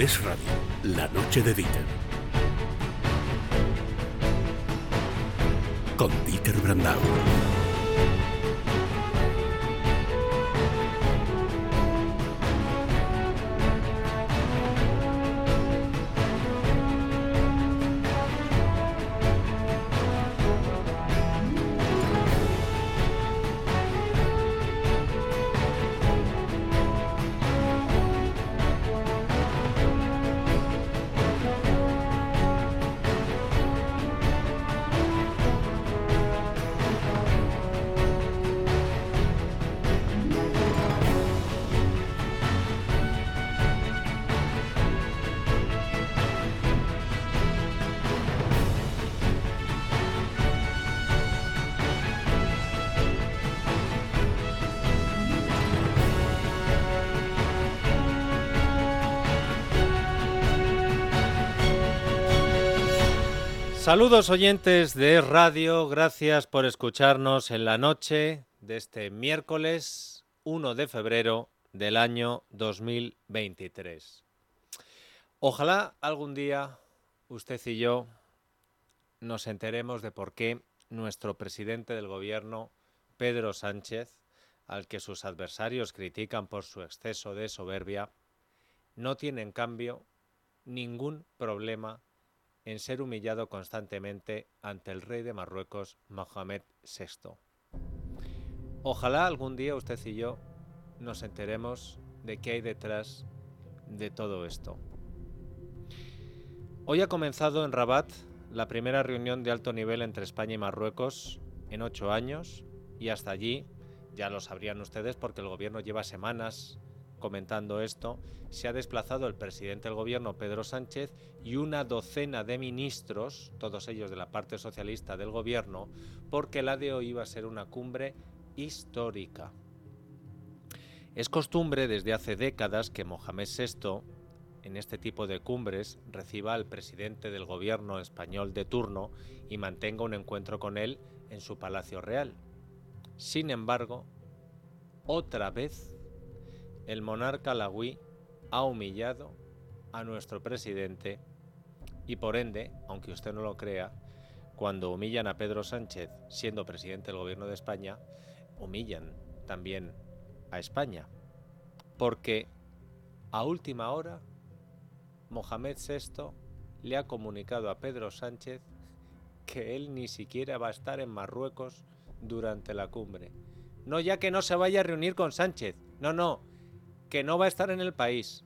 Es Radio, la noche de Dieter. Con Dieter Brandau. Saludos oyentes de radio, gracias por escucharnos en la noche de este miércoles 1 de febrero del año 2023. Ojalá algún día usted y yo nos enteremos de por qué nuestro presidente del gobierno, Pedro Sánchez, al que sus adversarios critican por su exceso de soberbia, no tiene en cambio ningún problema en ser humillado constantemente ante el rey de Marruecos, Mohamed VI. Ojalá algún día usted y yo nos enteremos de qué hay detrás de todo esto. Hoy ha comenzado en Rabat la primera reunión de alto nivel entre España y Marruecos en ocho años y hasta allí, ya lo sabrían ustedes porque el gobierno lleva semanas comentando esto, se ha desplazado el presidente del gobierno, Pedro Sánchez, y una docena de ministros, todos ellos de la parte socialista del gobierno, porque la de hoy iba a ser una cumbre histórica. Es costumbre desde hace décadas que Mohamed VI, en este tipo de cumbres, reciba al presidente del gobierno español de turno y mantenga un encuentro con él en su palacio real. Sin embargo, otra vez el monarca lagüí ha humillado a nuestro presidente y por ende, aunque usted no lo crea, cuando humillan a Pedro Sánchez siendo presidente del gobierno de España, humillan también a España. Porque a última hora, Mohamed VI le ha comunicado a Pedro Sánchez que él ni siquiera va a estar en Marruecos durante la cumbre. No ya que no se vaya a reunir con Sánchez, no, no, que no va a estar en el país.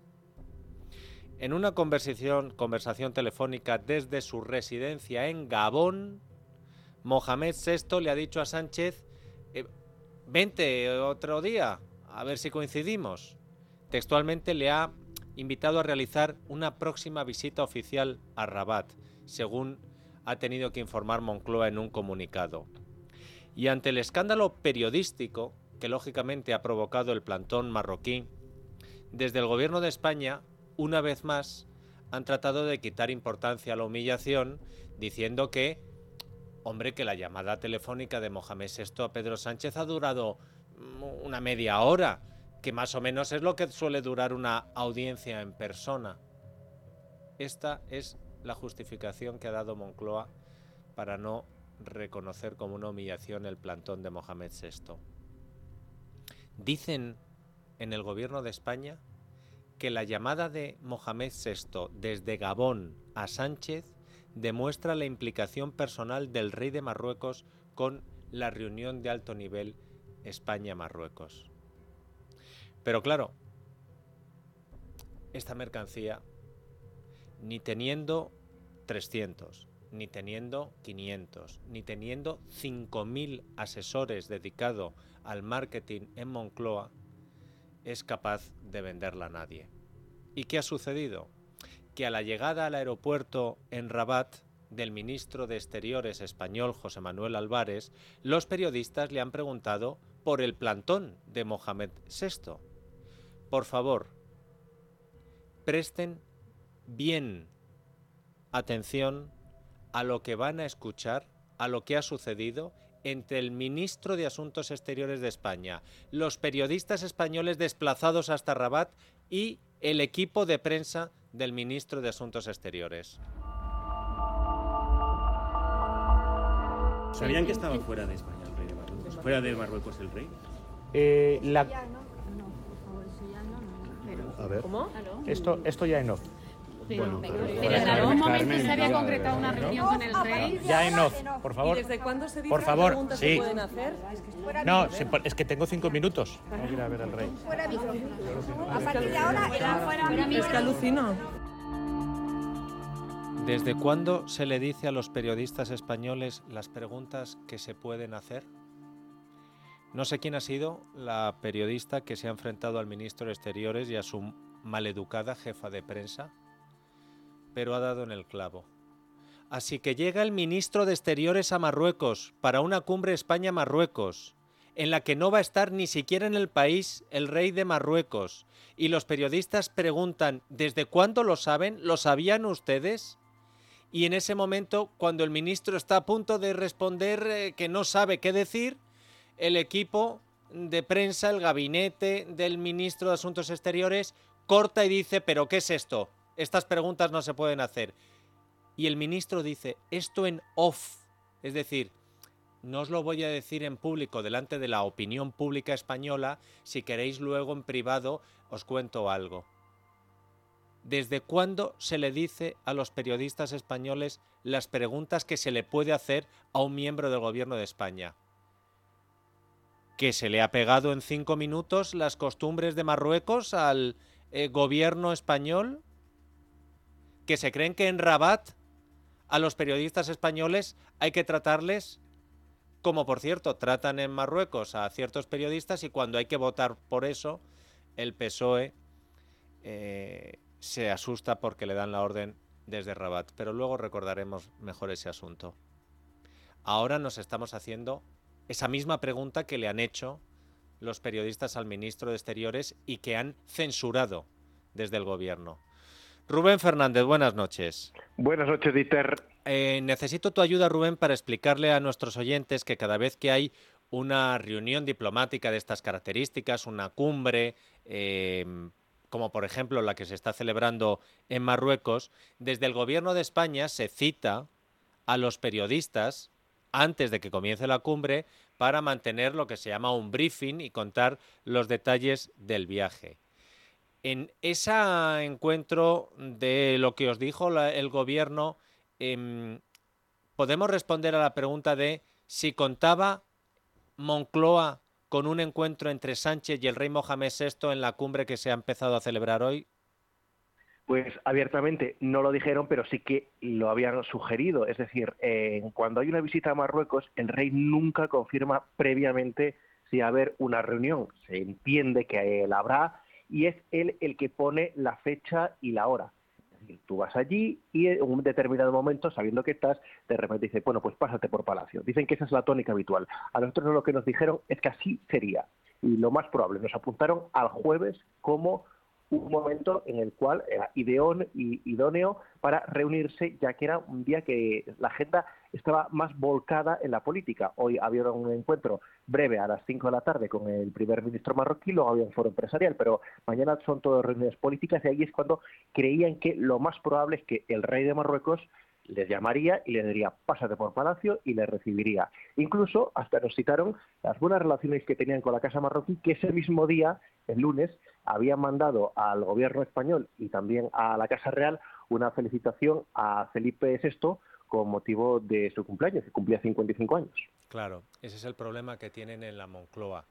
En una conversación, telefónica desde su residencia en Gabón, Mohamed VI le ha dicho a Sánchez, eh, vente otro día, a ver si coincidimos. Textualmente le ha invitado a realizar una próxima visita oficial a Rabat, según ha tenido que informar Moncloa en un comunicado. Y ante el escándalo periodístico que lógicamente ha provocado el plantón marroquí desde el gobierno de España, una vez más, han tratado de quitar importancia a la humillación, diciendo que, hombre, que la llamada telefónica de Mohamed VI a Pedro Sánchez ha durado mm, una media hora, que más o menos es lo que suele durar una audiencia en persona. Esta es la justificación que ha dado Moncloa para no reconocer como una humillación el plantón de Mohamed VI. Dicen en el gobierno de España que la llamada de Mohamed VI desde Gabón a Sánchez demuestra la implicación personal del rey de Marruecos con la reunión de alto nivel España-Marruecos. Pero claro, esta mercancía, ni teniendo 300, ni teniendo 500, ni teniendo 5.000 asesores dedicados al marketing en Moncloa, es capaz de venderla a nadie. ¿Y qué ha sucedido? Que a la llegada al aeropuerto en Rabat del ministro de Exteriores español José Manuel Álvarez, los periodistas le han preguntado por el plantón de Mohamed VI. Por favor, presten bien atención a lo que van a escuchar, a lo que ha sucedido entre el ministro de Asuntos Exteriores de España, los periodistas españoles desplazados hasta Rabat y el equipo de prensa del ministro de Asuntos Exteriores. ¿Sabían que estaba fuera de España el rey de Marruecos? ¿Fuera de Marruecos el rey? Eh, la- Ya no, no, por favor, eso ya no, no, no. a ver, ¿Cómo? esto, esto ya en off. Bueno, Pero en algún momento Carmen, se había no, concretado una reunión con el rey. Ya en off, por ¿Y favor. desde cuándo se dice Por favor, preguntas sí. se pueden hacer? No, es que tengo cinco minutos. Tengo que ir a ver al rey. Fuera micrófono. A partir de ahora era fuera Es que alucino. ¿Desde cuándo se le dice a los periodistas españoles las preguntas que se pueden hacer? No sé quién ha sido la periodista que se ha enfrentado al ministro de Exteriores y a su maleducada jefa de prensa, pero ha dado en el clavo. Así que llega el ministro de Exteriores a Marruecos para una cumbre España-Marruecos, en la que no va a estar ni siquiera en el país el rey de Marruecos. Y los periodistas preguntan, ¿desde cuándo lo saben? ¿Lo sabían ustedes? Y en ese momento, cuando el ministro está a punto de responder eh, que no sabe qué decir, el equipo de prensa, el gabinete del ministro de Asuntos Exteriores, corta y dice, ¿pero qué es esto? Estas preguntas no se pueden hacer. Y el ministro dice, esto en off, es decir, no os lo voy a decir en público delante de la opinión pública española, si queréis luego en privado os cuento algo. ¿Desde cuándo se le dice a los periodistas españoles las preguntas que se le puede hacer a un miembro del gobierno de España? ¿Que se le ha pegado en cinco minutos las costumbres de Marruecos al eh, gobierno español? ¿Que se creen que en Rabat a los periodistas españoles hay que tratarles como, por cierto, tratan en Marruecos a ciertos periodistas y cuando hay que votar por eso, el PSOE eh, se asusta porque le dan la orden desde Rabat. Pero luego recordaremos mejor ese asunto. Ahora nos estamos haciendo esa misma pregunta que le han hecho los periodistas al ministro de Exteriores y que han censurado desde el gobierno. Rubén Fernández, buenas noches. Buenas noches, Dieter. Eh, necesito tu ayuda, Rubén, para explicarle a nuestros oyentes que cada vez que hay una reunión diplomática de estas características, una cumbre, eh, como por ejemplo la que se está celebrando en Marruecos, desde el gobierno de España se cita a los periodistas antes de que comience la cumbre para mantener lo que se llama un briefing y contar los detalles del viaje. En ese encuentro de lo que os dijo la- el gobierno, em, podemos responder a la pregunta de si contaba Moncloa con un encuentro entre Sánchez y el rey Mohamed VI en la cumbre que se ha empezado a celebrar hoy. Pues abiertamente no lo dijeron, pero sí que lo habían sugerido. Es decir, cuando hay una visita a Marruecos, el rey nunca confirma previamente si va a haber una reunión. Se entiende que la habrá y es él el que pone la fecha y la hora. Tú vas allí y en un determinado momento, sabiendo que estás, de repente dice, bueno, pues pásate por Palacio. Dicen que esa es la tónica habitual. A nosotros lo que nos dijeron es que así sería. Y lo más probable, nos apuntaron al jueves como un momento en el cual era ideón y idóneo para reunirse, ya que era un día que la agenda estaba más volcada en la política. Hoy había un encuentro breve a las 5 de la tarde con el primer ministro marroquí, luego había un foro empresarial, pero mañana son todas reuniones políticas y ahí es cuando creían que lo más probable es que el rey de Marruecos les llamaría y les diría pásate por Palacio y les recibiría. Incluso hasta nos citaron las buenas relaciones que tenían con la Casa Marroquí, que ese mismo día, el lunes, habían mandado al gobierno español y también a la Casa Real una felicitación a Felipe VI con motivo de su cumpleaños, que cumplía 55 años. Claro, ese es el problema que tienen en la Moncloa,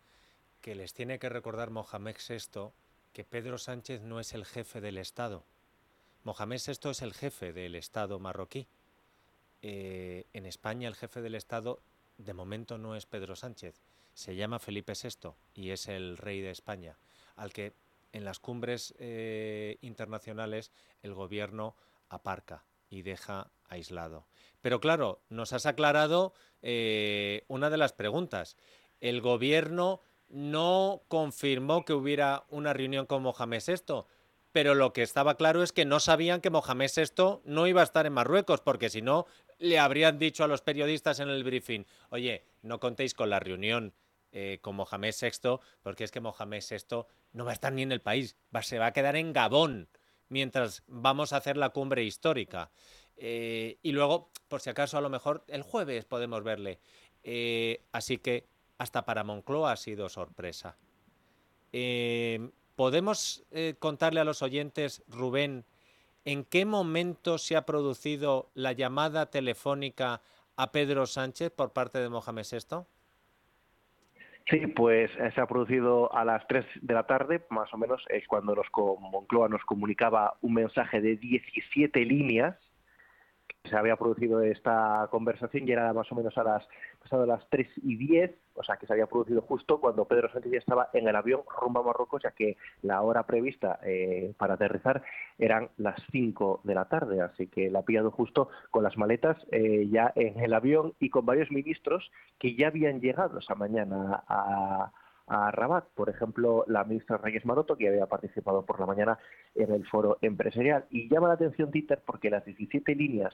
que les tiene que recordar Mohamed VI que Pedro Sánchez no es el jefe del Estado. Mohamed VI es el jefe del Estado marroquí. eh, en España el jefe del Estado de momento no es Pedro Sánchez, se llama Felipe VI y es el rey de España, al que en las cumbres eh, internacionales el gobierno aparca y deja aislado. Pero claro, nos has aclarado eh, una de las preguntas. El gobierno no confirmó que hubiera una reunión con Mohamed VI, pero lo que estaba claro es que no sabían que Mohamed VI no iba a estar en Marruecos, porque si no, le habrían dicho a los periodistas en el briefing, oye, no contéis con la reunión eh, con Mohamed VI, porque es que Mohamed VI no va a estar ni en el país, va, se va a quedar en Gabón mientras vamos a hacer la cumbre histórica. Eh, y luego, por si acaso, a lo mejor el jueves podemos verle. Eh, así que hasta para Moncloa ha sido sorpresa. ¿Podemos contarle a los oyentes, Rubén, en qué momento se ha producido la llamada telefónica a Pedro Sánchez por parte de Mohamed VI? Sí, pues eh, se ha producido a las 3 de la tarde, más o menos, es cuando nos, Moncloa nos comunicaba un mensaje de 17 líneas. Se había producido esta conversación y era más o menos a las pasado las 3 y 10, o sea que se había producido justo cuando Pedro Sánchez ya estaba en el avión rumbo a Marruecos, ya que la hora prevista eh, para aterrizar eran las 5 de la tarde, así que la ha pillado justo con las maletas eh, ya en el avión y con varios ministros que ya habían llegado esa mañana a, a Rabat. Por ejemplo, la ministra Reyes Maroto, que había participado por la mañana en el foro empresarial. Y llama la atención, Dieter, porque las 17 líneas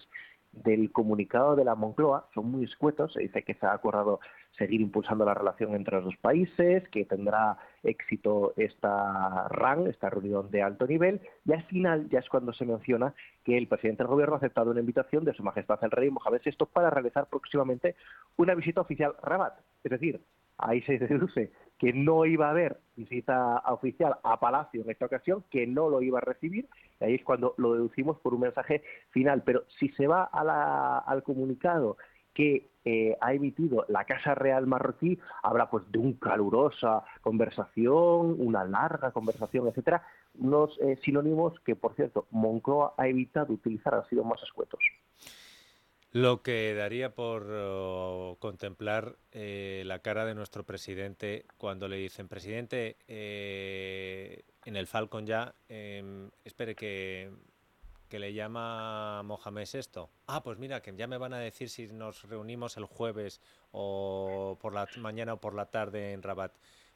del comunicado de la Moncloa son muy escuetos. Se dice que se ha acordado seguir impulsando la relación entre los dos países, que tendrá éxito esta RAN, esta reunión de alto nivel, y al final ya es cuando se menciona que el presidente del gobierno ha aceptado una invitación de Su Majestad el Rey Mohamed VI para realizar próximamente una visita oficial a Rabat. Es decir, ahí se deduce que no iba a haber visita oficial a Palacio en esta ocasión, que no lo iba a recibir, y ahí es cuando lo deducimos por un mensaje final. Pero si se va al comunicado que eh, ha emitido la Casa Real marroquí, habla pues de una calurosa conversación, una larga conversación, etcétera, unos eh, sinónimos que, por cierto, Moncloa ha evitado utilizar, han sido más escuetos. Lo que daría por oh, contemplar eh, la cara de nuestro presidente cuando le dicen, presidente, eh, en el Falcon ya, em, espere que, que, le llama Mohamed esto. Ah, pues mira, que ya me van a decir si nos reunimos el jueves o por la mañana o por la tarde en Rabat.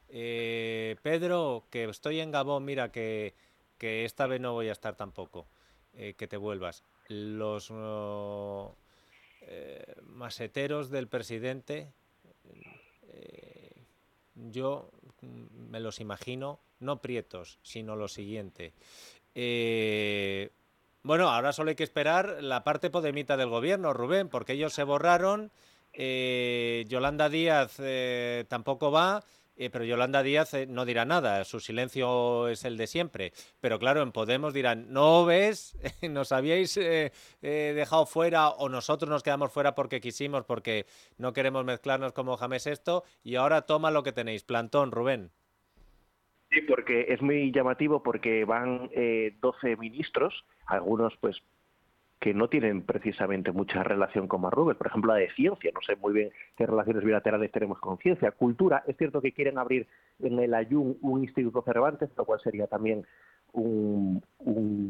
Eh, Pedro, que estoy en Gabón, mira, que, que esta vez no voy a estar tampoco. que te vuelvas. Los... Oh, eh, maseteros del presidente, eh, yo me los imagino, no prietos, sino lo siguiente. Eh, bueno, ahora solo hay que esperar la parte podemita del gobierno, Rubén, porque ellos se borraron, Yolanda Díaz tampoco va eh, pero Yolanda Díaz eh, no dirá nada, su silencio es el de siempre. Pero claro, en Podemos dirán, no ves, nos habíais eh, dejado fuera o nosotros nos quedamos fuera porque quisimos, porque no queremos mezclarnos como James esto, y ahora toma lo que tenéis. Plantón, Rubén. Sí, porque es muy llamativo porque van 12 ministros, algunos pues que no tienen precisamente mucha relación con Marruecos, por ejemplo la de ciencia, no sé muy bien qué relaciones bilaterales tenemos con ciencia, cultura, es cierto que quieren abrir en el Ayun un instituto Cervantes, lo cual sería también un,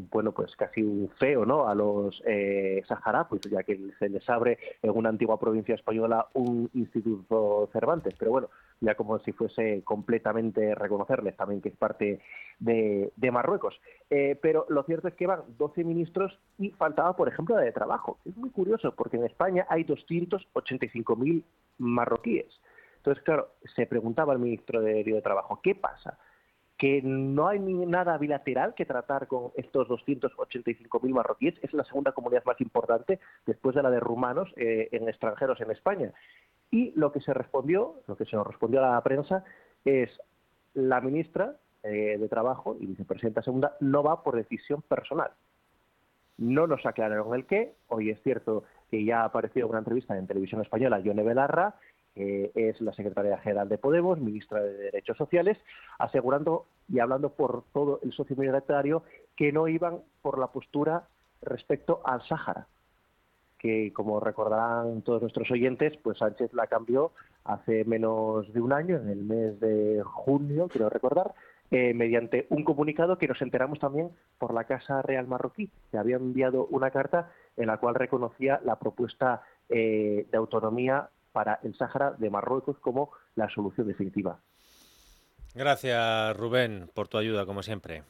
bueno pues casi un feo no a los eh, pues ya que se les abre en una antigua provincia española un instituto Cervantes. Pero bueno ya como si fuese completamente reconocerles también que es parte de, Marruecos eh, pero lo cierto es que van 12 ministros y faltaba por ejemplo la de trabajo es muy curioso porque en España hay 285.000 marroquíes entonces claro se preguntaba el ministro de, de Trabajo qué pasa que no hay nada bilateral que tratar con estos 285.000 marroquíes. Es la segunda comunidad más importante después de la de rumanos eh, en extranjeros en España. Y lo que se respondió, lo que se nos respondió a la prensa es la ministra eh, de Trabajo y vicepresidenta segunda no va por decisión personal. No nos aclararon el qué. Hoy es cierto que ya ha aparecido una entrevista en televisión española Yone Belarra es la secretaria general de Podemos, ministra de Derechos Sociales, asegurando y hablando por todo el socio minoritario que no iban por la postura respecto al Sáhara, que, como recordarán todos nuestros oyentes, pues Sánchez la cambió hace menos de un año, en el mes de junio, quiero recordar, eh, mediante un comunicado que nos enteramos también por la Casa Real Marroquí, que había enviado una carta en la cual reconocía la propuesta eh, de autonomía para el Sáhara de Marruecos como la solución definitiva. Gracias, Rubén, por tu ayuda, como siempre.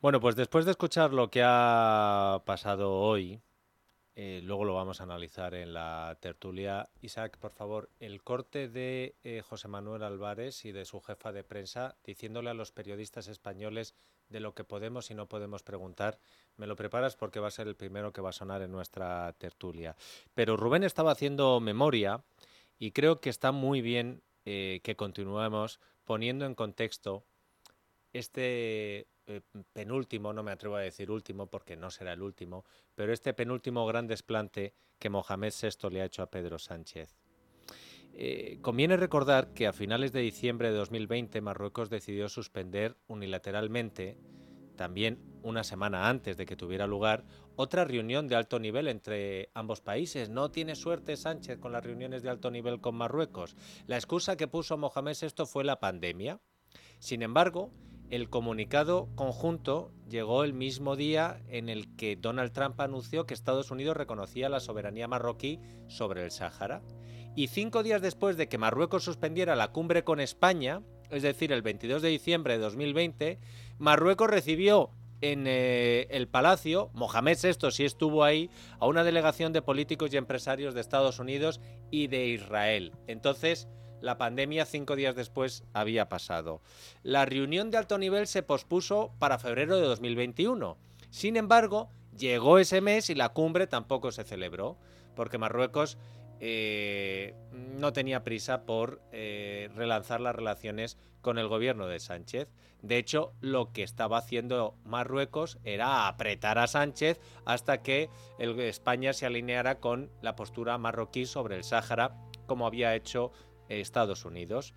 Bueno, pues después de escuchar lo que ha pasado hoy, eh, luego lo vamos a analizar en la tertulia. Isaac, por favor, el corte de eh, José Manuel Álvarez y de su jefa de prensa diciéndole a los periodistas españoles de lo que podemos y no podemos preguntar. Me lo preparas porque va a ser el primero que va a sonar en nuestra tertulia. Pero Rubén estaba haciendo memoria y creo que está muy bien eh, que continuemos poniendo en contexto este eh, penúltimo, no me atrevo a decir último porque no será el último, pero este penúltimo gran desplante que Mohamed VI le ha hecho a Pedro Sánchez. Eh, conviene recordar que a finales de diciembre de 2020 Marruecos decidió suspender unilateralmente, también una semana antes de que tuviera lugar, otra reunión de alto nivel entre ambos países. No tiene suerte Sánchez con las reuniones de alto nivel con Marruecos. La excusa que puso Mohamed VI fue la pandemia. Sin embargo, el comunicado conjunto llegó el mismo día en el que Donald Trump anunció que Estados Unidos reconocía la soberanía marroquí sobre el Sáhara. Y cinco días después de que Marruecos suspendiera la cumbre con España, es decir, el 22 de diciembre de 2020, Marruecos recibió en eh, el Palacio, Mohamed VI sí estuvo ahí, a una delegación de políticos y empresarios de Estados Unidos y de Israel. Entonces, la pandemia cinco días después había pasado. La reunión de alto nivel se pospuso para febrero de 2021. Sin embargo, llegó ese mes y la cumbre tampoco se celebró, porque Marruecos eh, no tenía prisa por eh, relanzar las relaciones con el gobierno de Sánchez. De hecho, lo que estaba haciendo Marruecos era apretar a Sánchez hasta que España se alineara con la postura marroquí sobre el Sáhara, como había hecho Estados Unidos.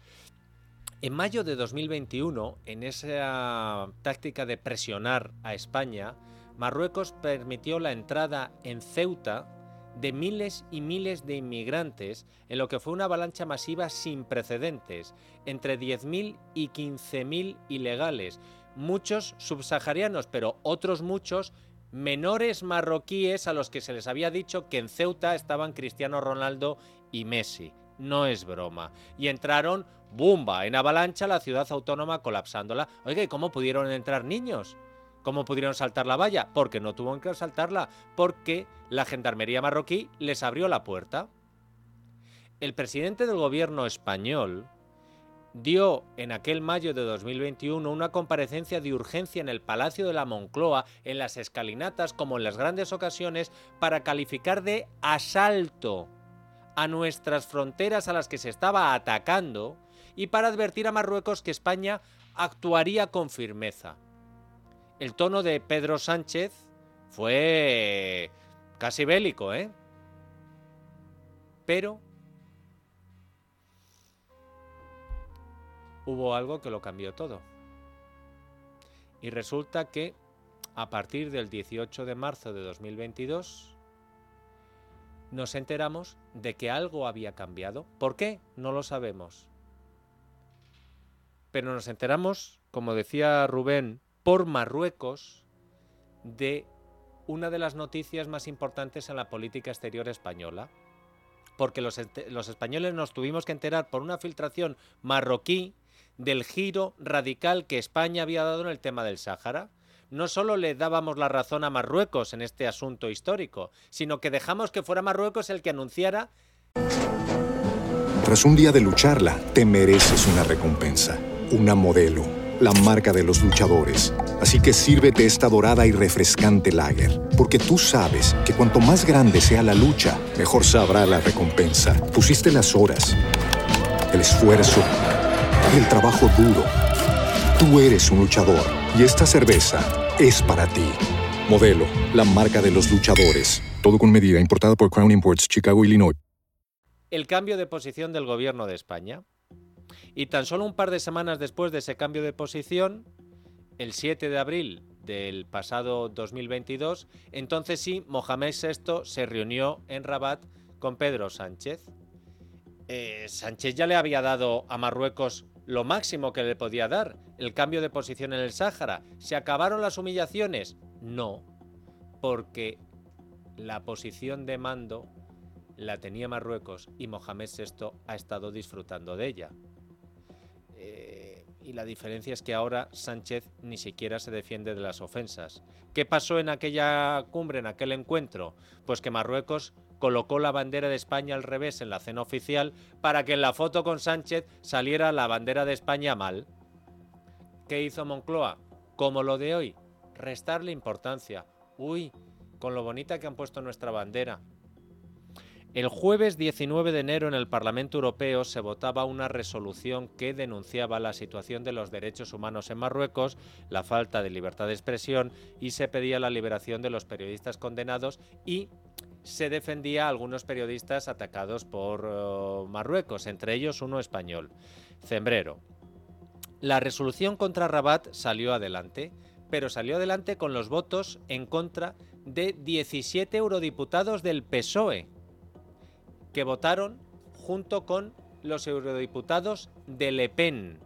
En mayo de 2021, en esa táctica de presionar a España, Marruecos permitió la entrada en Ceuta de miles y miles de inmigrantes en lo que fue una avalancha masiva sin precedentes, entre 10.000 y 15.000 ilegales, muchos subsaharianos, pero otros muchos menores marroquíes a los que se les había dicho que en Ceuta estaban Cristiano Ronaldo y Messi no es broma. Y entraron, ¡bumba!, en avalancha la ciudad autónoma colapsándola. Oiga, ¿y cómo pudieron entrar niños? ¿Cómo pudieron saltar la valla? Porque no tuvieron que saltarla, porque la gendarmería marroquí les abrió la puerta. El presidente del gobierno español dio en aquel mayo de 2021 una comparecencia de urgencia en el Palacio de la Moncloa, en las escalinatas como en las grandes ocasiones, para calificar de asalto a nuestras fronteras a las que se estaba atacando y para advertir a Marruecos que España actuaría con firmeza. El tono de Pedro Sánchez fue casi bélico, ¿eh? Pero hubo algo que lo cambió todo. Y resulta que a partir del 18 de marzo de 2022 nos enteramos de que algo había cambiado. ¿Por qué? No lo sabemos. Pero nos enteramos, como decía Rubén, por Marruecos, de una de las noticias más importantes en la política exterior española. Porque los, los españoles nos tuvimos que enterar por una filtración marroquí del giro radical que España había dado en el tema del Sáhara no solo le dábamos la razón a Marruecos en este asunto histórico, sino que dejamos que fuera Marruecos el que anunciara... Tras un día de lucharla, te mereces una recompensa, una modelo, la marca de los luchadores. Así que sírvete esta dorada y refrescante lager, porque tú sabes que cuanto más grande sea la lucha, mejor sabrá la recompensa. Pusiste las horas, el esfuerzo, el trabajo duro. Tú eres un luchador y esta cerveza es para ti. Modelo, la marca de los luchadores. Todo con medida, importada por Crown Imports, Chicago, Illinois. El cambio de posición del gobierno de España. Y tan solo un par de semanas después de ese cambio de posición, el 7 de abril del pasado 2022, entonces sí, Mohamed VI se reunió en Rabat con Pedro Sánchez. Eh, Sánchez ya le había dado a Marruecos lo máximo que le podía dar, el cambio de posición en el Sáhara. ¿Se acabaron las humillaciones? No, porque la posición de mando la tenía Marruecos y Mohamed VI ha estado disfrutando de ella. Eh, y la diferencia es que ahora Sánchez ni siquiera se defiende de las ofensas. ¿Qué pasó en aquella cumbre, en aquel encuentro? Pues que Marruecos colocó la bandera de España al revés en la cena oficial para que en la foto con Sánchez saliera la bandera de España mal. ¿Qué hizo Moncloa? Como lo de hoy, restarle importancia. Uy, con lo bonita que han puesto nuestra bandera. El jueves 19 de enero en el Parlamento Europeo se votaba una resolución que denunciaba la situación de los derechos humanos en Marruecos, la falta de libertad de expresión y se pedía la liberación de los periodistas condenados y se defendía a algunos periodistas atacados por uh, Marruecos, entre ellos uno español, Cembrero. La resolución contra Rabat salió adelante, pero salió adelante con los votos en contra de 17 eurodiputados del PSOE, que votaron junto con los eurodiputados de Le Pen.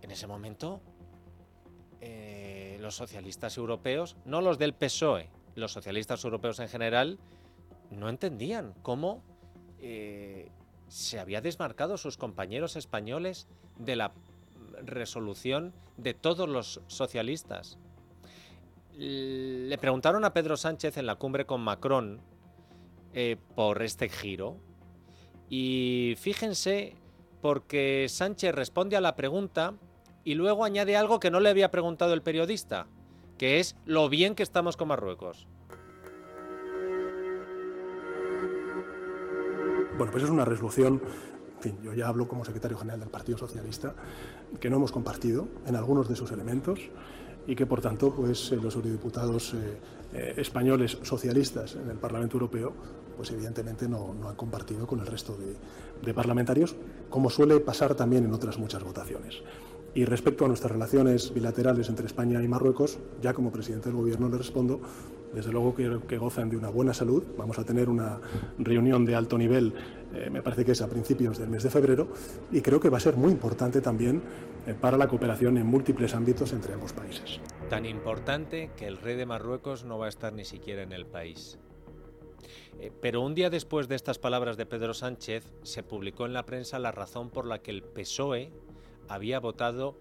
En ese momento, eh, los socialistas europeos, no los del PSOE, los socialistas europeos en general, no entendían cómo eh, se había desmarcado sus compañeros españoles de la resolución de todos los socialistas. Le preguntaron a Pedro Sánchez en la cumbre con Macron eh, por este giro. Y fíjense, porque Sánchez responde a la pregunta y luego añade algo que no le había preguntado el periodista, que es lo bien que estamos con Marruecos. Bueno, pues es una resolución, en fin, yo ya hablo como secretario general del Partido Socialista, que no hemos compartido en algunos de sus elementos y que por tanto pues, eh, los eurodiputados eh, eh, españoles socialistas en el Parlamento Europeo pues evidentemente no, han compartido con el resto de, parlamentarios, como suele pasar también en otras muchas votaciones. Y respecto a nuestras relaciones bilaterales entre España y Marruecos, ya como presidente del Gobierno le respondo, desde luego que, que gozan de una buena salud. Vamos a tener una reunión de alto nivel, eh, me parece que es a principios del mes de febrero, y creo que va a ser muy importante también eh, para la cooperación en múltiples ámbitos entre ambos países. Tan importante que el rey de Marruecos no va a estar ni siquiera en el país. Eh, pero un día después de estas palabras de Pedro Sánchez, se publicó en la prensa la razón por la que el PSOE había votado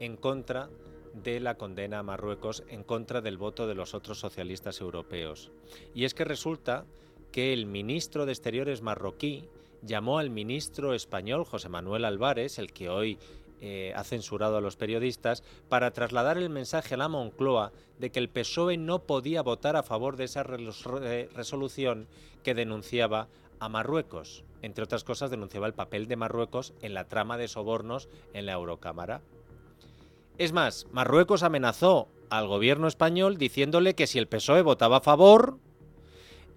en contra de la condena a Marruecos, en contra del voto de los otros socialistas europeos. Y es que resulta que el ministro de Exteriores marroquí llamó al ministro español José Manuel Álvarez, el que hoy eh, ha censurado a los periodistas para trasladar el mensaje a la Moncloa de que el PSOE no podía votar a favor de esa resolución que denunciaba a Marruecos. Entre otras cosas, denunciaba el papel de Marruecos en la trama de sobornos en la Eurocámara. Es más, Marruecos amenazó al gobierno español diciéndole que si el PSOE votaba a favor,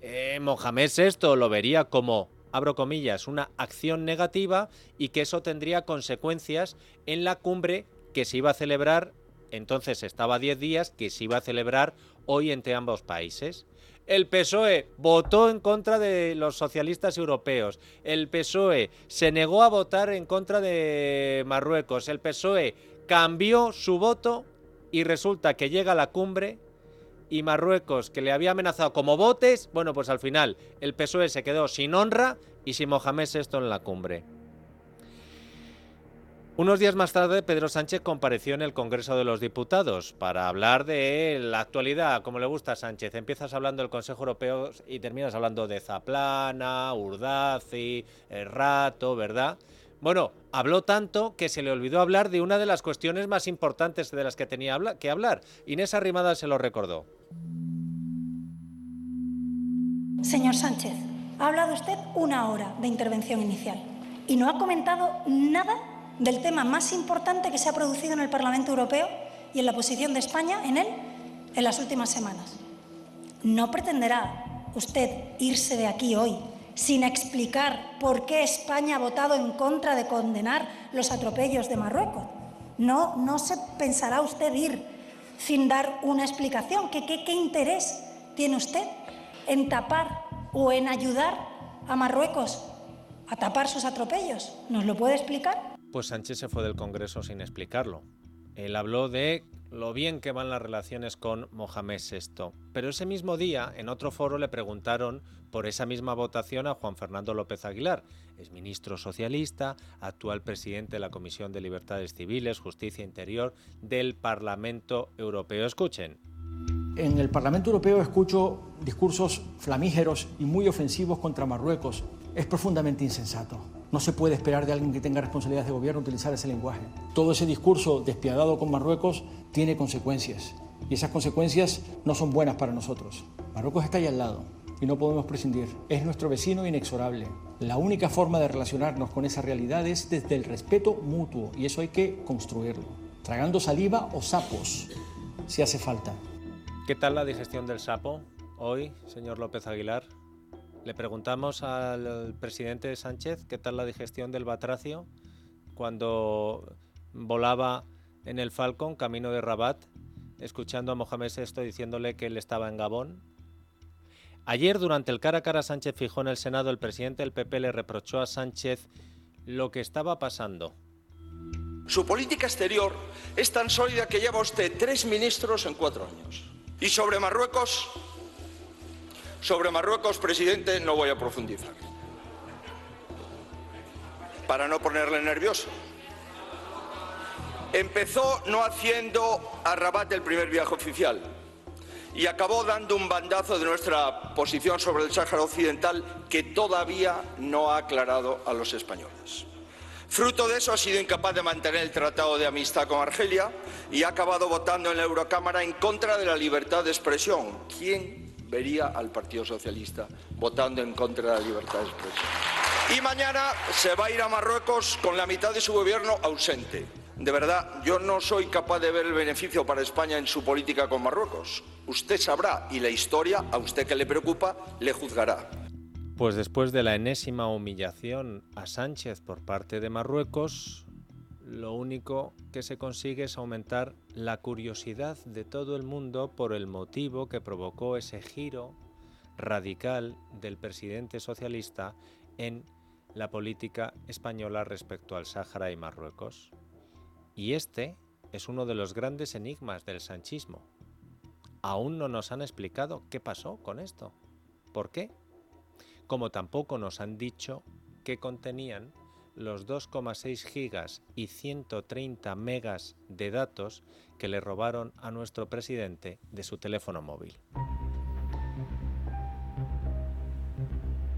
eh, Mohamed VI lo vería como abro comillas, una acción negativa y que eso tendría consecuencias en la cumbre que se iba a celebrar, entonces estaba a 10 días, que se iba a celebrar hoy entre ambos países. El PSOE votó en contra de los socialistas europeos. El PSOE se negó a votar en contra de Marruecos. El PSOE cambió su voto y resulta que llega a la cumbre y Marruecos, que le había amenazado como votes, bueno, pues al final el PSOE se quedó sin honra y sin Mohamed VI en la cumbre. Unos días más tarde, Pedro Sánchez compareció en el Congreso de los Diputados para hablar de la actualidad, como le gusta a Sánchez. Empiezas hablando del Consejo Europeo y terminas hablando de Zaplana, Urdazi, Rato, ¿verdad? Bueno, habló tanto que se le olvidó hablar de una de las cuestiones más importantes de las que tenía que hablar. Inés Arrimada se lo recordó. Señor Sánchez, ha hablado usted una hora de intervención inicial y no ha comentado nada del tema más importante que se ha producido en el Parlamento Europeo y en la posición de España en él en las últimas semanas. ¿No pretenderá usted irse de aquí hoy sin explicar por qué España ha votado en contra de condenar los atropellos de Marruecos. No, no se pensará usted ir sin dar una explicación. ¿Qué, qué, interés tiene usted en tapar o en ayudar a Marruecos a tapar sus atropellos? ¿Nos lo puede explicar? Pues Sánchez se fue del Congreso sin explicarlo. Él habló de lo bien que van las relaciones con Mohamed VI. Pero ese mismo día, en otro foro, le preguntaron por esa misma votación a Juan Fernando López Aguilar, es ministro socialista, actual presidente de la Comisión de Libertades Civiles, Justicia e Interior del Parlamento Europeo. Escuchen. En el Parlamento Europeo escucho discursos flamígeros y muy ofensivos contra Marruecos. Es profundamente insensato. No se puede esperar de alguien que tenga responsabilidades de gobierno utilizar ese lenguaje. Todo ese discurso despiadado con Marruecos tiene consecuencias y esas consecuencias no son buenas para nosotros. Marruecos está ahí al lado y no podemos prescindir. Es nuestro vecino inexorable. La única forma de relacionarnos con esa realidad es desde el respeto mutuo y eso hay que construirlo. Tragando saliva o sapos, si hace falta. ¿Qué tal la digestión del sapo hoy, señor López Aguilar? Le preguntamos al presidente Sánchez qué tal la digestión del batracio cuando volaba en el Falcon camino de Rabat, escuchando a Mohamed VI diciéndole que él estaba en Gabón. Ayer, durante el cara a cara Sánchez fijó en el Senado, el presidente del PP le reprochó a Sánchez lo que estaba pasando. Su política exterior es tan sólida que lleva usted tres ministros en cuatro años. Y sobre Marruecos, sobre Marruecos, presidente, no voy a profundizar. Para no ponerle nervioso. Empezó no haciendo a Rabat el primer viaje oficial y acabó dando un bandazo de nuestra posición sobre el Sáhara Occidental que todavía no ha aclarado a los españoles. Fruto de eso ha sido incapaz de mantener el tratado de amistad con Argelia y ha acabado votando en la Eurocámara en contra de la libertad de expresión. ¿Quién vería al Partido Socialista votando en contra de la libertad de expresión? Y mañana se va a ir a Marruecos con la mitad de su gobierno ausente. De verdad, yo no soy capaz de ver el beneficio para España en su política con Marruecos. Usted sabrá y la historia, a usted que le preocupa, le juzgará. Pues después de la enésima humillación a Sánchez por parte de Marruecos, lo único que se consigue es aumentar la curiosidad de todo el mundo por el motivo que provocó ese giro radical del presidente socialista en la política española respecto al Sáhara y Marruecos. Y este es uno de los grandes enigmas del sanchismo. Aún no nos han explicado qué pasó con esto. ¿Por qué? Como tampoco nos han dicho qué contenían los 2,6 gigas y 130 megas de datos que le robaron a nuestro presidente de su teléfono móvil.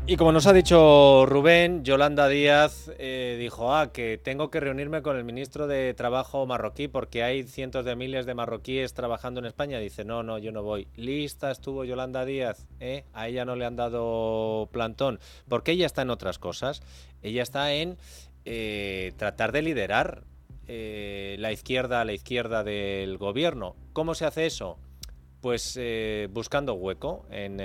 Y como nos ha dicho Rubén, Yolanda Díaz eh, dijo ah, que tengo que reunirme con el ministro de Trabajo marroquí porque hay cientos de miles de marroquíes trabajando en España. Dice, no, no, yo no voy. Lista estuvo Yolanda Díaz, ¿eh? a ella no le han dado plantón, porque ella está en otras cosas. Ella está en eh, tratar de liderar la izquierda a la izquierda del gobierno. ¿Cómo se hace eso? Pues buscando hueco en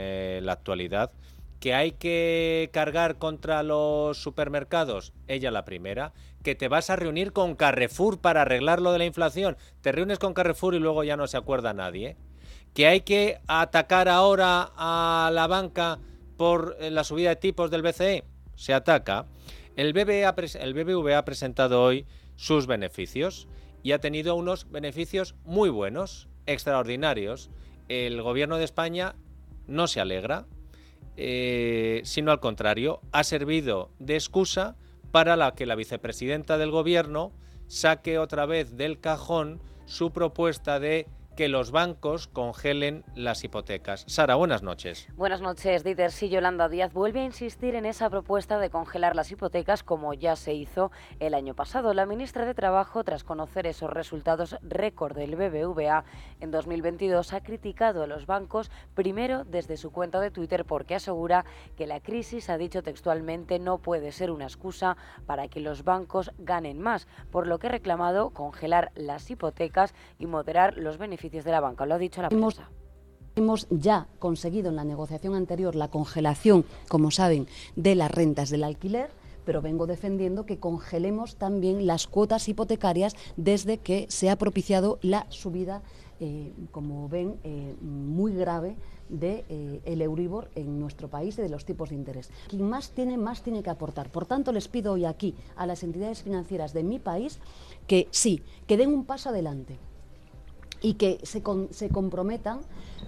la actualidad que hay que cargar contra los supermercados, ella la primera, que te vas a reunir con Carrefour para arreglar lo de la inflación, te reúnes con Carrefour y luego ya no se acuerda nadie, que hay que atacar ahora a la banca por eh, la subida de tipos del BCE, se ataca. El, el BBVA ha presentado hoy sus beneficios y ha tenido unos beneficios muy buenos, extraordinarios. El gobierno de España no se alegra, eh, sino al contrario, ha servido de excusa para la que la vicepresidenta del gobierno saque otra vez del cajón su propuesta de que los bancos congelen las hipotecas. Sara, buenas noches. Buenas noches, Dieter. Sí, Yolanda Díaz vuelve a insistir en esa propuesta de congelar las hipotecas como ya se hizo el año pasado. La ministra de Trabajo, tras conocer esos resultados récord del BBVA en 2022, ha criticado a los bancos primero desde su cuenta de Twitter porque asegura que la crisis, ha dicho textualmente, no puede ser una excusa para que los bancos ganen más, por lo que ha reclamado congelar las hipotecas y moderar los beneficios de la banca. Lo ha dicho la prensa. Hemos ya conseguido en la negociación anterior la congelación, como saben, de las rentas del alquiler pero vengo defendiendo que congelemos también las cuotas hipotecarias desde que se ha propiciado la subida, eh, como ven, eh, muy grave de eh, el Euribor en nuestro país y de los tipos de interés. Quien más tiene, más tiene que aportar. Por tanto, les pido hoy aquí a las entidades financieras de mi país que sí, que den un paso adelante y que se, se comprometan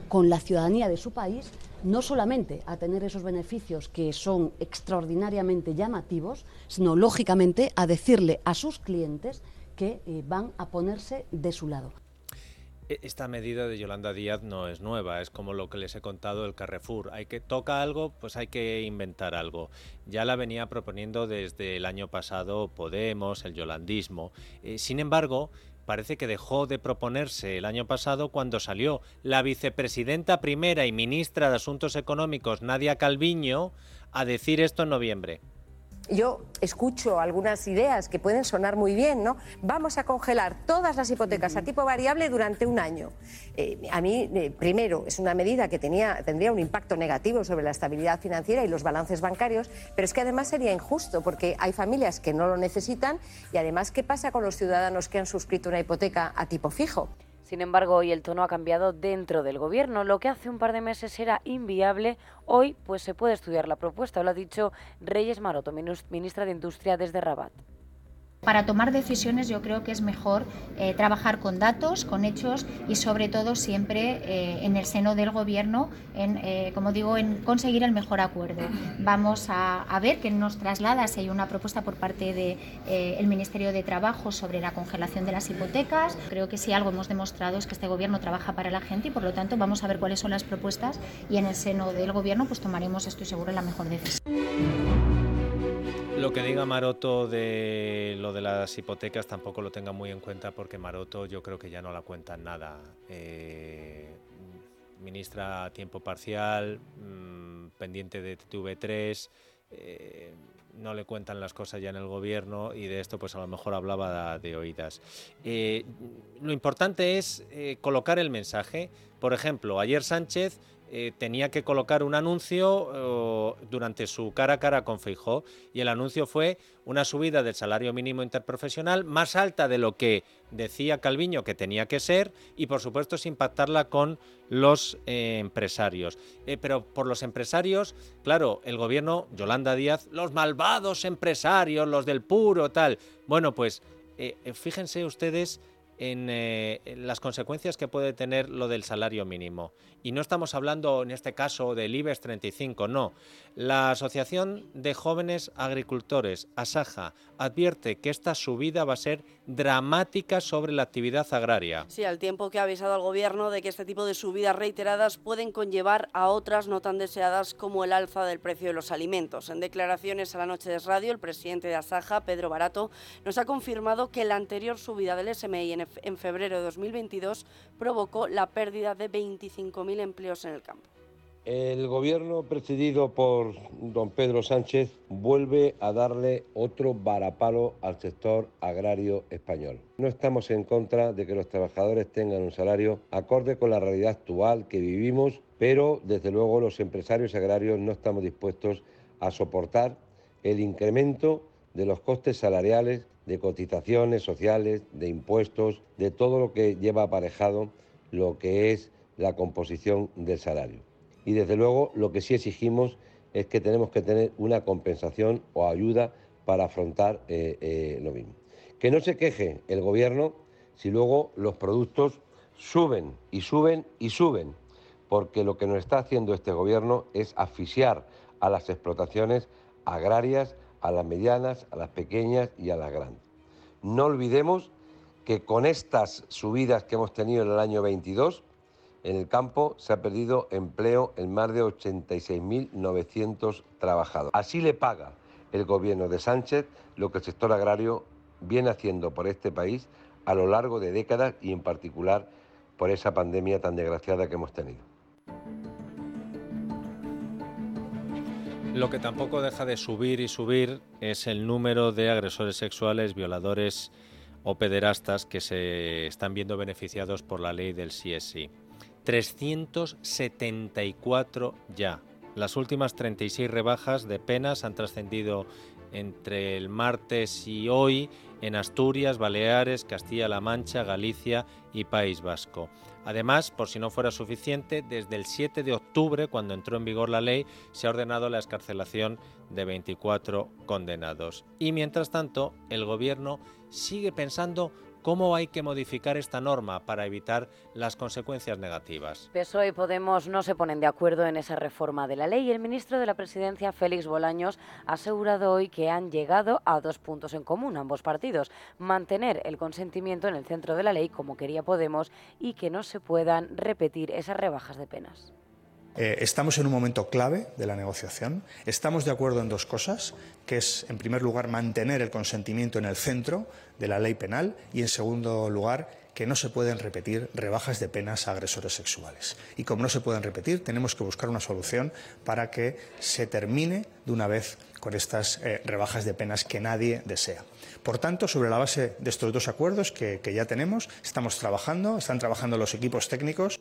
con la ciudadanía de su país no solamente a tener esos beneficios que son extraordinariamente llamativos, sino lógicamente a decirle a sus clientes que eh, van a ponerse de su lado. E, esta medida de Yolanda Díaz no es nueva, es como lo que les he contado el Carrefour. Hay que toca algo, pues hay que inventar algo. Ya la venía proponiendo desde el año pasado Podemos, el yolandismo. Eh, sin embargo, parece que dejó de proponerse el año pasado cuando salió la vicepresidenta primera y ministra de Asuntos Económicos, Nadia Calviño, a decir esto en noviembre yo escucho algunas ideas que pueden sonar muy bien, ¿no? Vamos a congelar todas las hipotecas a tipo variable durante un año. Eh, a mí, eh, primero, es una medida que tenía, tendría un impacto negativo sobre la estabilidad financiera y los balances bancarios, pero es que además sería injusto porque hay familias que no lo necesitan y además, ¿qué pasa con los ciudadanos que han suscrito una hipoteca a tipo fijo? Sin embargo, hoy el tono ha cambiado dentro del gobierno. Lo que hace un par de meses era inviable, hoy pues se puede estudiar la propuesta. Lo ha dicho Reyes Maroto, ministra de Industria desde Rabat. Para tomar decisiones yo creo que es mejor eh, trabajar con datos, con hechos y sobre todo siempre eh, en el seno del Gobierno, en, eh, como digo, en conseguir el mejor acuerdo. Vamos a, ver que nos traslada si hay una propuesta por parte del Ministerio de Trabajo sobre la congelación de las hipotecas. Creo que si algo hemos demostrado es que este Gobierno trabaja para la gente y por lo tanto vamos a ver cuáles son las propuestas y en el seno del Gobierno pues tomaremos, estoy seguro, la mejor decisión. Lo que diga Maroto de lo de las hipotecas tampoco lo tenga muy en cuenta porque Maroto yo creo que ya no la cuenta nada. Eh, ministra a tiempo parcial, mm, pendiente de TV3, eh, no le cuentan las cosas ya en el gobierno y de esto pues a lo mejor hablaba de, oídas. Eh, lo importante es colocar el mensaje. Por ejemplo, ayer Sánchez eh, tenía que colocar un anuncio durante su cara a cara con Feijó y el anuncio fue una subida del salario mínimo interprofesional más alta de lo que decía Calviño que tenía que ser y por supuesto sin pactarla con los eh, empresarios. Eh, pero por los empresarios, claro, el gobierno, Yolanda Díaz, los malvados empresarios, los del puro tal. Bueno, pues fíjense ustedes eh, en, las consecuencias que puede tener lo del salario mínimo. Y no estamos hablando en este caso del IBEX 35, no. La Asociación de Jóvenes Agricultores, ASAJA, advierte que esta subida va a ser dramática sobre la actividad agraria. Sí, al tiempo que ha avisado al Gobierno de que este tipo de subidas reiteradas pueden conllevar a otras no tan deseadas como el alza del precio de los alimentos. En declaraciones a la noche de radio, el presidente de ASAJA, Pedro Barato, nos ha confirmado que la anterior subida del SMI en en febrero de 2022 provocó la pérdida de 25.000 empleos en el campo. El gobierno precedido por don Pedro Sánchez vuelve a darle otro varapalo al sector agrario español. No estamos en contra de que los trabajadores tengan un salario acorde con la realidad actual que vivimos, pero desde luego los empresarios agrarios no estamos dispuestos a soportar el incremento de los costes salariales de cotizaciones sociales, de impuestos, de todo lo que lleva aparejado lo que es la composición del salario. Y desde luego lo que sí exigimos es que tenemos que tener una compensación o ayuda para afrontar eh, eh, lo mismo. Que no se queje el gobierno si luego los productos suben y suben y suben, porque lo que nos está haciendo este gobierno es asfixiar a las explotaciones agrarias a las medianas, a las pequeñas y a las grandes. No olvidemos que con estas subidas que hemos tenido en el año 22, en el campo se ha perdido empleo en más de 86.900 trabajadores. Así le paga el gobierno de Sánchez lo que el sector agrario viene haciendo por este país a lo largo de décadas y en particular por esa pandemia tan desgraciada que hemos tenido. Lo que tampoco deja de subir y subir es el número de agresores sexuales, violadores o pederastas que se están viendo beneficiados por la ley del CSI. 374 ya. Las últimas 36 rebajas de penas han trascendido entre el martes y hoy en Asturias, Baleares, Castilla-La Mancha, Galicia y País Vasco. Además, por si no fuera suficiente, desde el 7 de octubre, cuando entró en vigor la ley, se ha ordenado la escarcelación de 24 condenados. Y mientras tanto, el Gobierno sigue pensando cómo hay que modificar esta norma para evitar las consecuencias negativas. PSOE y Podemos no se ponen de acuerdo en esa reforma de la ley. El ministro de la Presidencia, Félix Bolaños, ha asegurado hoy que han llegado a dos puntos en común ambos partidos. Mantener el consentimiento en el centro de la ley, como quería Podemos, y que no se puedan repetir esas rebajas de penas. Eh, estamos en un momento clave de la negociación. Estamos de acuerdo en dos cosas, que es, en primer lugar, mantener el consentimiento en el centro de la ley penal y, en segundo lugar, que no se pueden repetir rebajas de penas a agresores sexuales. Y como no se pueden repetir, tenemos que buscar una solución para que se termine de una vez con estas eh, rebajas de penas que nadie desea. Por tanto, sobre la base de estos dos acuerdos que, que ya tenemos, estamos trabajando, están trabajando los equipos técnicos.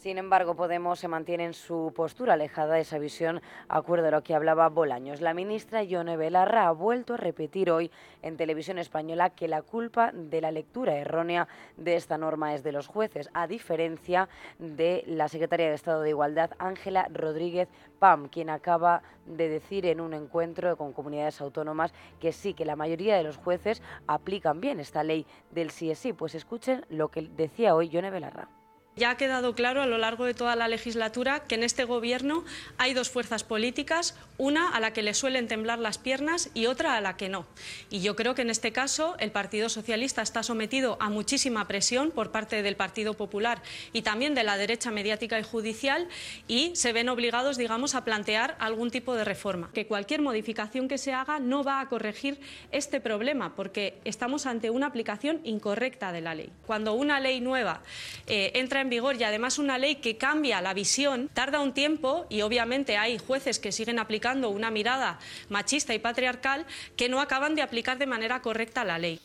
Sin embargo, Podemos se mantiene en su postura alejada de esa visión, acuerdo de lo que hablaba Bolaños. La ministra Yone Belarra ha vuelto a repetir hoy en televisión española que la culpa de la lectura errónea de esta norma es de los jueces, a diferencia de la secretaria de Estado de Igualdad, Ángela Rodríguez Pam, quien acaba de decir en un encuentro con comunidades autónomas que sí, que la mayoría de los jueces aplican bien esta ley del sí es sí. Pues escuchen lo que decía hoy Yone Belarra. Ya ha quedado claro a lo largo de toda la legislatura que en este Gobierno hay dos fuerzas políticas, una a la que le suelen temblar las piernas y otra a la que no. Y yo creo que en este caso el Partido Socialista está sometido a muchísima presión por parte del Partido Popular y también de la derecha mediática y judicial y se ven obligados, digamos, a plantear algún tipo de reforma. Que cualquier modificación que se haga no va a corregir este problema porque estamos ante una aplicación incorrecta de la ley. Cuando una ley nueva eh, entra en vigor y además una ley que cambia la visión, tarda un tiempo y obviamente hay jueces que siguen aplicando una mirada machista y patriarcal que no acaban de aplicar de manera correcta la ley.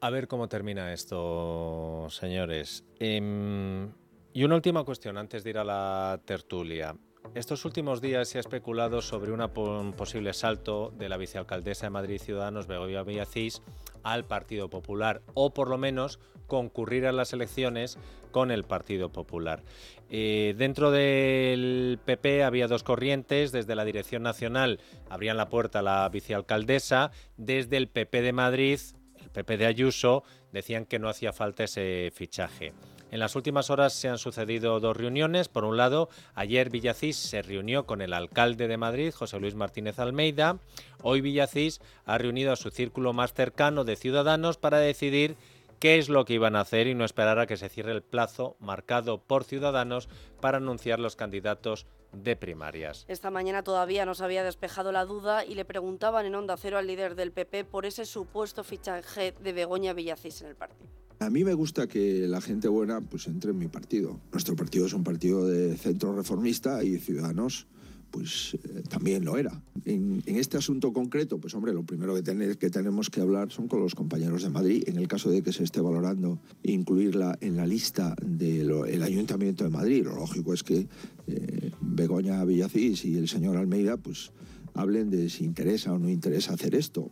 A ver cómo termina esto, señores. Em, y una última cuestión antes de ir a la tertulia. Estos últimos días se ha especulado sobre un posible salto de la vicealcaldesa de Madrid Ciudadanos, Begoña Villacís, al Partido Popular, o por lo menos concurrir a las elecciones con el Partido Popular. Eh, dentro del PP había dos corrientes, desde la Dirección Nacional abrían la puerta a la vicealcaldesa, desde el PP de Madrid, el PP de Ayuso, decían que no hacía falta ese fichaje. En las últimas horas se han sucedido dos reuniones. Por un lado, ayer Villacís se reunió con el alcalde de Madrid, José Luis Martínez Almeida. Hoy Villacís ha reunido a su círculo más cercano de ciudadanos para decidir qué es lo que iban a hacer y no esperar a que se cierre el plazo marcado por Ciudadanos para anunciar los candidatos de primarias. Esta mañana todavía no se había despejado la duda y le preguntaban en Onda Cero al líder del PP por ese supuesto fichaje de Begoña Villacís en el partido. A mí me gusta que la gente buena pues entre en mi partido. Nuestro partido es un partido de centro reformista y Ciudadanos pues eh, también lo era. En, este asunto concreto, pues hombre, lo primero que, tenemos que hablar son con los compañeros de Madrid. En el caso de que se esté valorando incluirla en la lista del Ayuntamiento de Madrid, lo lógico es que eh, Begoña Villacís y el señor Almeida pues hablen de si interesa o no interesa hacer esto.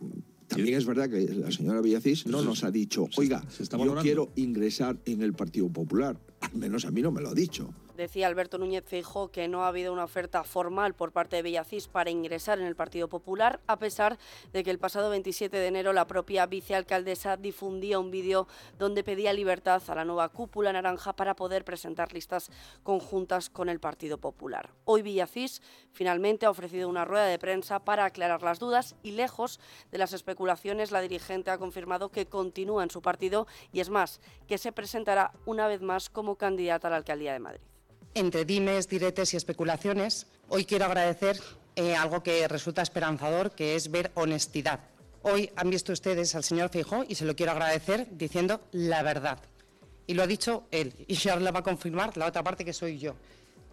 También es verdad que la señora Villacís no nos ha dicho, oiga, yo quiero ingresar en el Partido Popular. Al menos a mí no me lo ha dicho. Decía Alberto Núñez Feijóo que no ha habido una oferta formal por parte de Villacís para ingresar en el Partido Popular, a pesar de que el pasado 27 de enero la propia vicealcaldesa difundía un vídeo donde pedía libertad a la nueva cúpula naranja para poder presentar listas conjuntas con el Partido Popular. Hoy Villacís finalmente ha ofrecido una rueda de prensa para aclarar las dudas y lejos de las especulaciones, la dirigente ha confirmado que continúa en su partido y es más, que se presentará una vez más como candidata a la alcaldía de Madrid entre dimes, diretes y especulaciones, hoy quiero agradecer eh, algo que resulta esperanzador, que es ver honestidad. Hoy han visto ustedes al señor Feijóo y se lo quiero agradecer diciendo la verdad. Y lo ha dicho él. Y ahora le va a confirmar la otra parte que soy yo.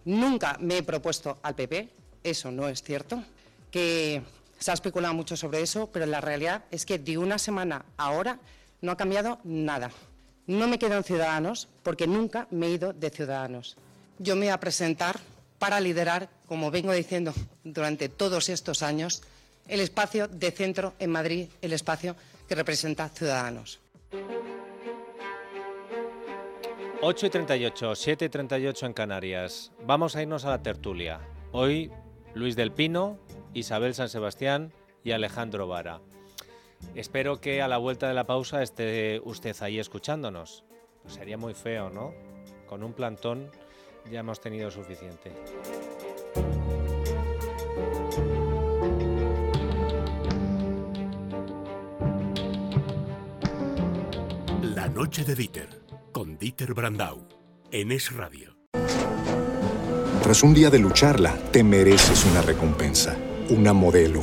Nunca me he propuesto al PP, eso no es cierto, que se ha especulado mucho sobre eso, pero la realidad es que de una semana a ahora no ha cambiado nada. No me quedo en Ciudadanos porque nunca me he ido de Ciudadanos. Yo me voy a presentar para liderar, como vengo diciendo durante todos estos años, el espacio de centro en Madrid, el espacio que representa Ciudadanos. 8 y 38, 7 y 38 en Canarias. Vamos a irnos a la tertulia. Hoy Luis del Pino, Isabel San Sebastián y Alejandro Vara. Espero que a la vuelta de la pausa esté usted ahí escuchándonos. Pues sería muy feo, ¿no? Con un plantón ya hemos tenido suficiente. La noche de Dieter, con Dieter Brandau, en Es Radio. Tras un día de lucharla, te mereces una recompensa, una modelo,